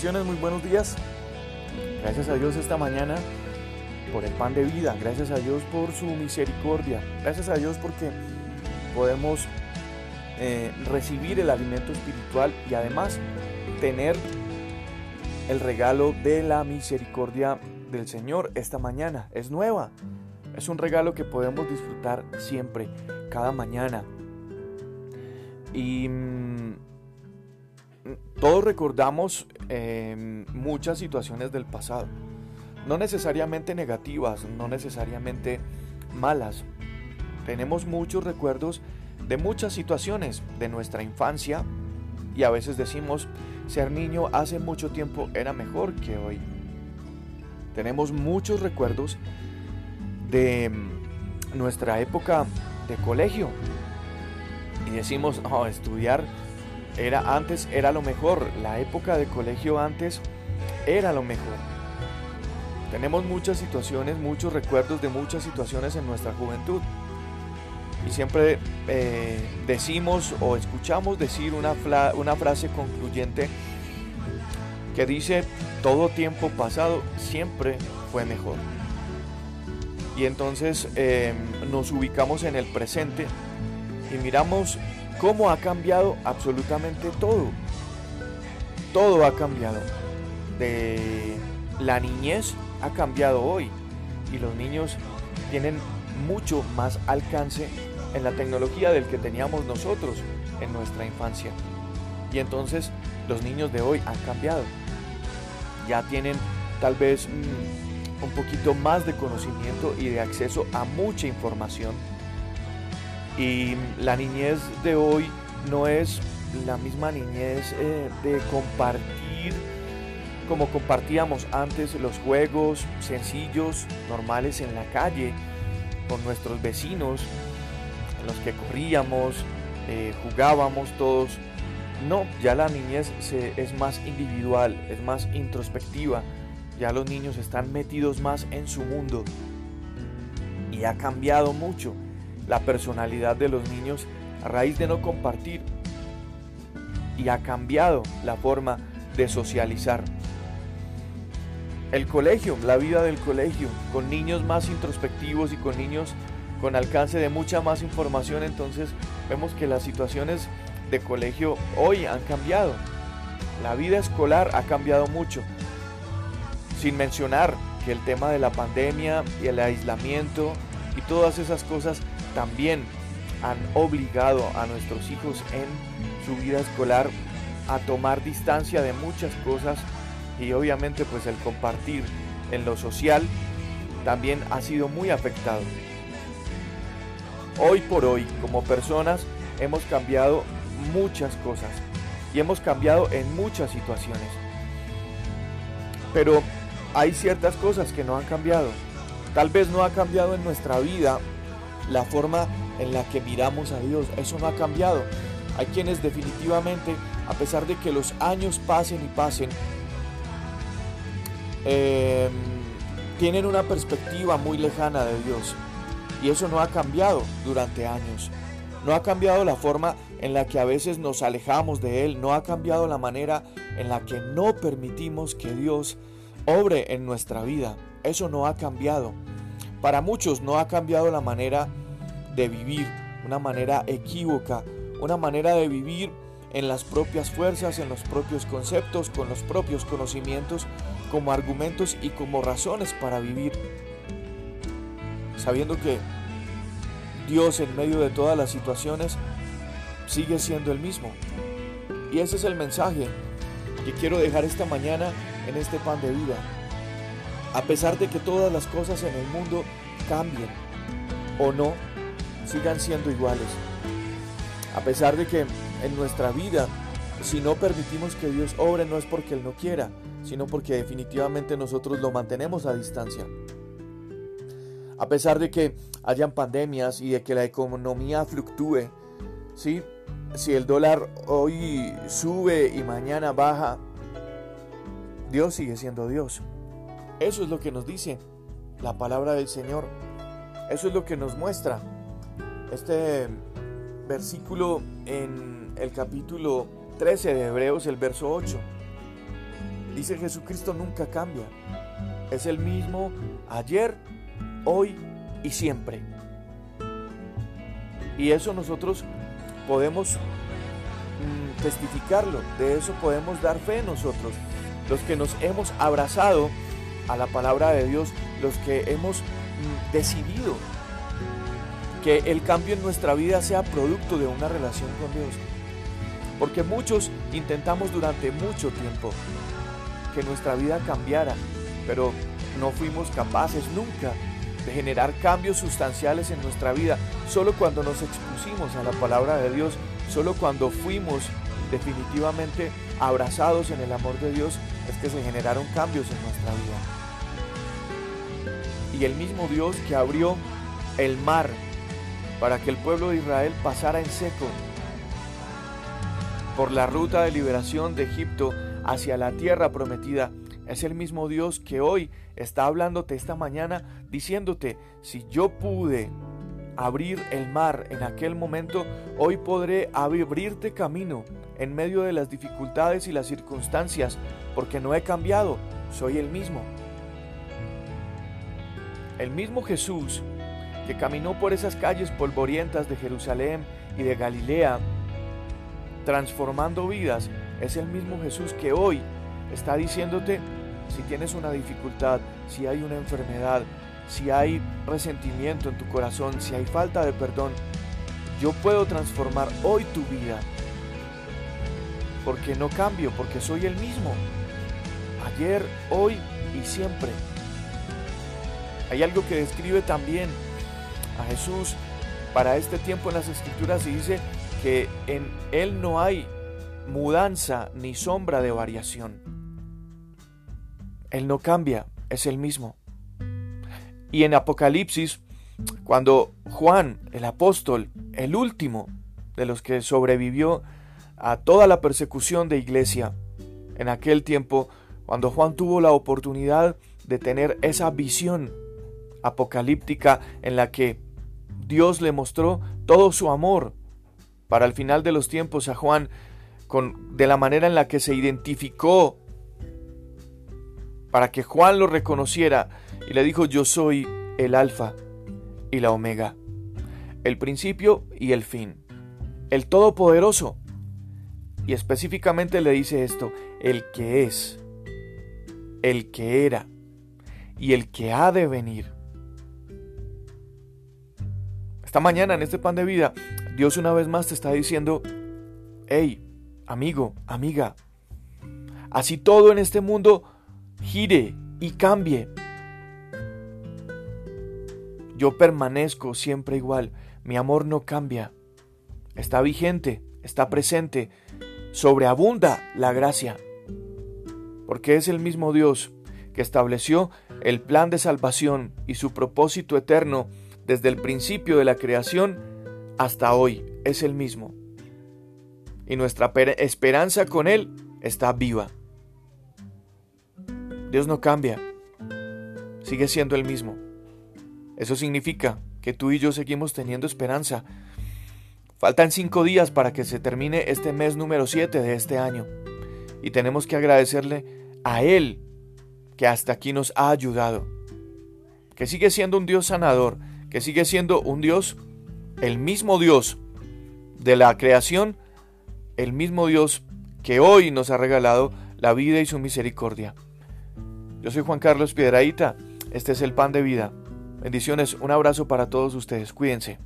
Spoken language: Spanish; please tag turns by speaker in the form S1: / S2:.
S1: Muy buenos días. Gracias a Dios esta mañana por el pan de vida. Gracias a Dios por su misericordia. Gracias a Dios porque podemos eh, recibir el alimento espiritual y además tener el regalo de la misericordia del Señor esta mañana. Es nueva. Es un regalo que podemos disfrutar siempre, cada mañana. Y mm, todos recordamos em, muchas situaciones del pasado. No necesariamente negativas, no necesariamente malas. Tenemos muchos recuerdos de muchas situaciones de nuestra infancia y a veces decimos, ser niño hace mucho tiempo era mejor que hoy. Tenemos muchos recuerdos de mm, nuestra época de colegio y decimos, oh, estudiar era antes era lo mejor, la época de colegio antes era lo mejor. Tenemos muchas situaciones, muchos recuerdos de muchas situaciones en nuestra juventud. Y siempre eh, decimos o escuchamos decir una, una frase concluyente que dice, todo tiempo pasado siempre fue mejor. Y entonces em, nos ubicamos en el presente y miramos cómo ha cambiado absolutamente todo. Todo ha cambiado. De la niñez ha cambiado hoy y los niños tienen mucho más alcance en la tecnología del que teníamos nosotros en nuestra infancia. Y entonces los niños de hoy han cambiado. Ya tienen tal vez mm, un poquito más de conocimiento y de acceso a mucha información y la niñez de hoy no es la misma niñez eh, de compartir como compartíamos antes los juegos sencillos, normales en la calle, con nuestros vecinos, en los que corríamos, eh, jugábamos todos. No, ya la niñez es más individual, es más introspectiva. Ya los niños están metidos más en su mundo. Y ha cambiado mucho la personalidad de los niños a raíz de no compartir y ha cambiado la forma de socializar. El colegio, la vida del colegio, con niños más introspectivos y con niños con alcance de mucha más información, entonces vemos que las situaciones de colegio hoy han cambiado. La vida escolar ha cambiado mucho. Sin mencionar que el tema de la pandemia y el aislamiento y todas esas cosas también han obligado a nuestros hijos en su vida escolar a tomar distancia de muchas cosas y obviamente pues el compartir en lo social también ha sido muy afectado. Hoy por hoy como personas hemos cambiado muchas cosas y hemos cambiado en muchas situaciones. Pero hay ciertas cosas que no han cambiado. Tal vez no ha cambiado en nuestra vida la forma en la que miramos a Dios. Eso no ha cambiado. Hay quienes definitivamente, a pesar de que los años pasen y pasen, em, tienen una perspectiva muy lejana de Dios. Y eso no ha cambiado durante años. No ha cambiado la forma en la que a veces nos alejamos de Él. No ha cambiado la manera en la que no permitimos que Dios obre en nuestra vida. Eso no ha cambiado. Para muchos no ha cambiado la manera de vivir, una manera equívoca, una manera de vivir en las propias fuerzas, en los propios conceptos, con los propios conocimientos, como argumentos y como razones para vivir. Sabiendo que Dios en medio de todas las situaciones sigue siendo el mismo. Y ese es el mensaje que quiero dejar esta mañana en este pan de vida. A pesar de que todas las cosas en el mundo cambien o no, sigan siendo iguales. A pesar de que en nuestra vida, si no permitimos que Dios obre, no es porque Él no quiera, sino porque definitivamente nosotros lo mantenemos a distancia. A pesar de que hayan pandemias y de que la economía fluctúe, ¿sí? si el dólar hoy sube y mañana baja, Dios sigue siendo Dios. Eso es lo que nos dice la palabra del Señor. Eso es lo que nos muestra este versículo en el capítulo 13 de Hebreos, el verso 8. Dice Jesucristo nunca cambia. Es el mismo ayer, hoy y siempre. Y eso nosotros podemos mm, testificarlo, de eso podemos dar fe nosotros, los que nos hemos abrazado a la palabra de Dios, los que hemos mm, decidido que el cambio en nuestra vida sea producto de una relación con Dios. Porque muchos intentamos durante mucho tiempo que nuestra vida cambiara, pero no fuimos capaces nunca de generar cambios sustanciales en nuestra vida. Solo cuando nos expusimos a la palabra de Dios, solo cuando fuimos definitivamente abrazados en el amor de Dios, es que se generaron cambios en nuestra vida. Y el mismo Dios que abrió el mar para que el pueblo de Israel pasara en seco por la ruta de liberación de Egipto hacia la tierra prometida, es el mismo Dios que hoy está hablándote esta mañana diciéndote, si yo pude abrir el mar en aquel momento, hoy podré abrirte camino en medio de las dificultades y las circunstancias, porque no he cambiado, soy el mismo. El mismo Jesús que caminó por esas calles polvorientas de Jerusalén y de Galilea, transformando vidas, es el mismo Jesús que hoy está diciéndote, si tienes una dificultad, si hay una enfermedad, si hay resentimiento en tu corazón, si hay falta de perdón, yo puedo transformar hoy tu vida. Porque no cambio, porque soy el mismo. Ayer, hoy y siempre. Hay algo que describe también a Jesús para este tiempo en las escrituras y dice que en Él no hay mudanza ni sombra de variación. Él no cambia, es el mismo. Y en Apocalipsis, cuando Juan, el apóstol, el último de los que sobrevivió a toda la persecución de iglesia, en aquel tiempo, cuando Juan tuvo la oportunidad de tener esa visión apocalíptica en la que Dios le mostró todo su amor para el final de los tiempos a Juan con, de la manera en la que se identificó para que Juan lo reconociera y le dijo yo soy el alfa y la omega, el principio y el fin, el todopoderoso. Y específicamente le dice esto, el que es, el que era y el que ha de venir esta mañana en este pan de vida, Dios una vez más te está diciendo, hey, amigo, amiga, así todo en este mundo gire y cambie. Yo permanezco siempre igual, mi amor no cambia, está vigente, está presente, sobreabunda la gracia, porque es el mismo Dios que estableció el plan de salvación y su propósito eterno desde el principio de la creación hasta hoy es el mismo. Y nuestra esperanza con Él está viva. Dios no cambia, sigue siendo el mismo. Eso significa que tú y yo seguimos teniendo esperanza. Faltan cinco días para que se termine este mes número 7 de este año. Y tenemos que agradecerle a Él que hasta aquí nos ha ayudado. Que sigue siendo un Dios sanador, que sigue siendo un Dios, el mismo Dios de la creación, el mismo Dios que hoy nos ha regalado la vida y su misericordia. Yo soy Juan Carlos Piedraíta, este es el pan de vida. Bendiciones, un abrazo para todos ustedes, cuídense.